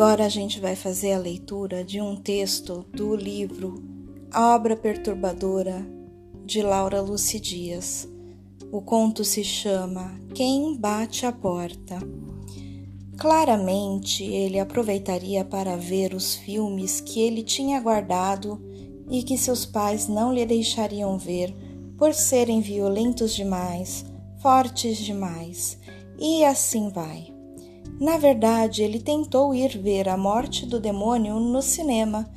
Agora a gente vai fazer a leitura de um texto do livro A Obra Perturbadora de Laura Lucy Dias. O conto se chama Quem Bate a Porta. Claramente ele aproveitaria para ver os filmes que ele tinha guardado e que seus pais não lhe deixariam ver por serem violentos demais, fortes demais, e assim vai. Na verdade, ele tentou ir ver a morte do demônio no cinema,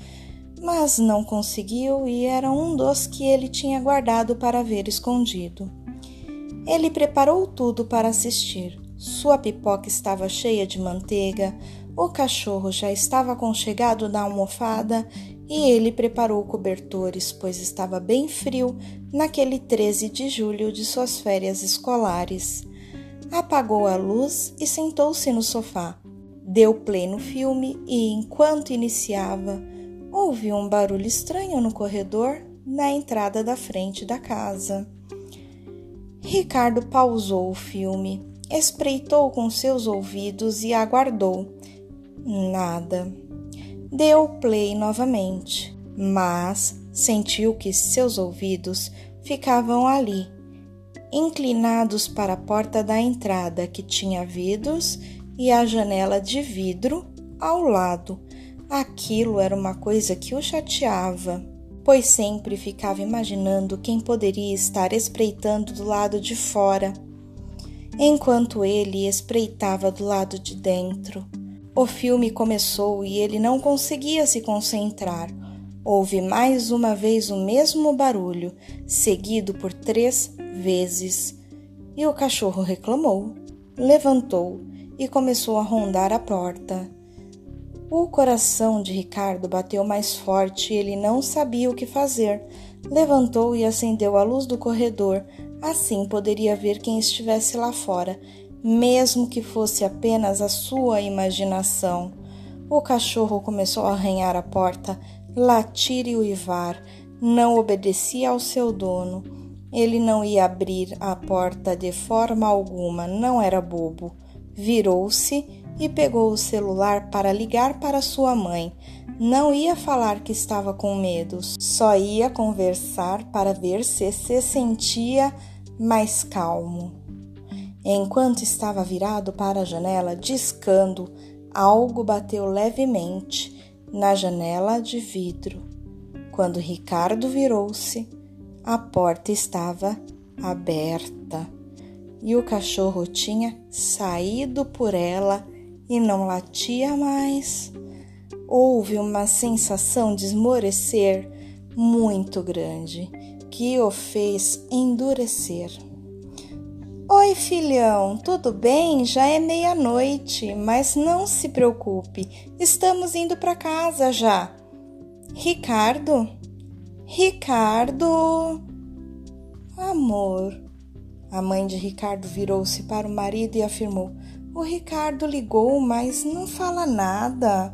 mas não conseguiu e era um dos que ele tinha guardado para ver escondido. Ele preparou tudo para assistir. Sua pipoca estava cheia de manteiga, o cachorro já estava aconchegado na almofada e ele preparou cobertores, pois estava bem frio naquele 13 de julho de suas férias escolares apagou a luz e sentou-se no sofá. Deu play no filme e, enquanto iniciava, ouviu um barulho estranho no corredor na entrada da frente da casa. Ricardo pausou o filme, espreitou com seus ouvidos e aguardou. Nada. Deu play novamente, mas sentiu que seus ouvidos ficavam ali inclinados para a porta da entrada, que tinha vidros, e a janela de vidro ao lado. Aquilo era uma coisa que o chateava, pois sempre ficava imaginando quem poderia estar espreitando do lado de fora, enquanto ele espreitava do lado de dentro. O filme começou e ele não conseguia se concentrar. Houve mais uma vez o mesmo barulho, seguido por três vezes. E o cachorro reclamou, levantou e começou a rondar a porta. O coração de Ricardo bateu mais forte e ele não sabia o que fazer. Levantou e acendeu a luz do corredor, assim poderia ver quem estivesse lá fora, mesmo que fosse apenas a sua imaginação. O cachorro começou a arranhar a porta, latir e uivar, não obedecia ao seu dono. Ele não ia abrir a porta de forma alguma, não era bobo. Virou-se e pegou o celular para ligar para sua mãe. Não ia falar que estava com medo, só ia conversar para ver se se sentia mais calmo. Enquanto estava virado para a janela, discando, algo bateu levemente na janela de vidro. Quando Ricardo virou-se, a porta estava aberta e o cachorro tinha saído por ela e não latia mais. Houve uma sensação de esmorecer muito grande que o fez endurecer. Oi, filhão, tudo bem? Já é meia-noite, mas não se preocupe, estamos indo para casa já. Ricardo? Ricardo! Amor! A mãe de Ricardo virou-se para o marido e afirmou: O Ricardo ligou, mas não fala nada.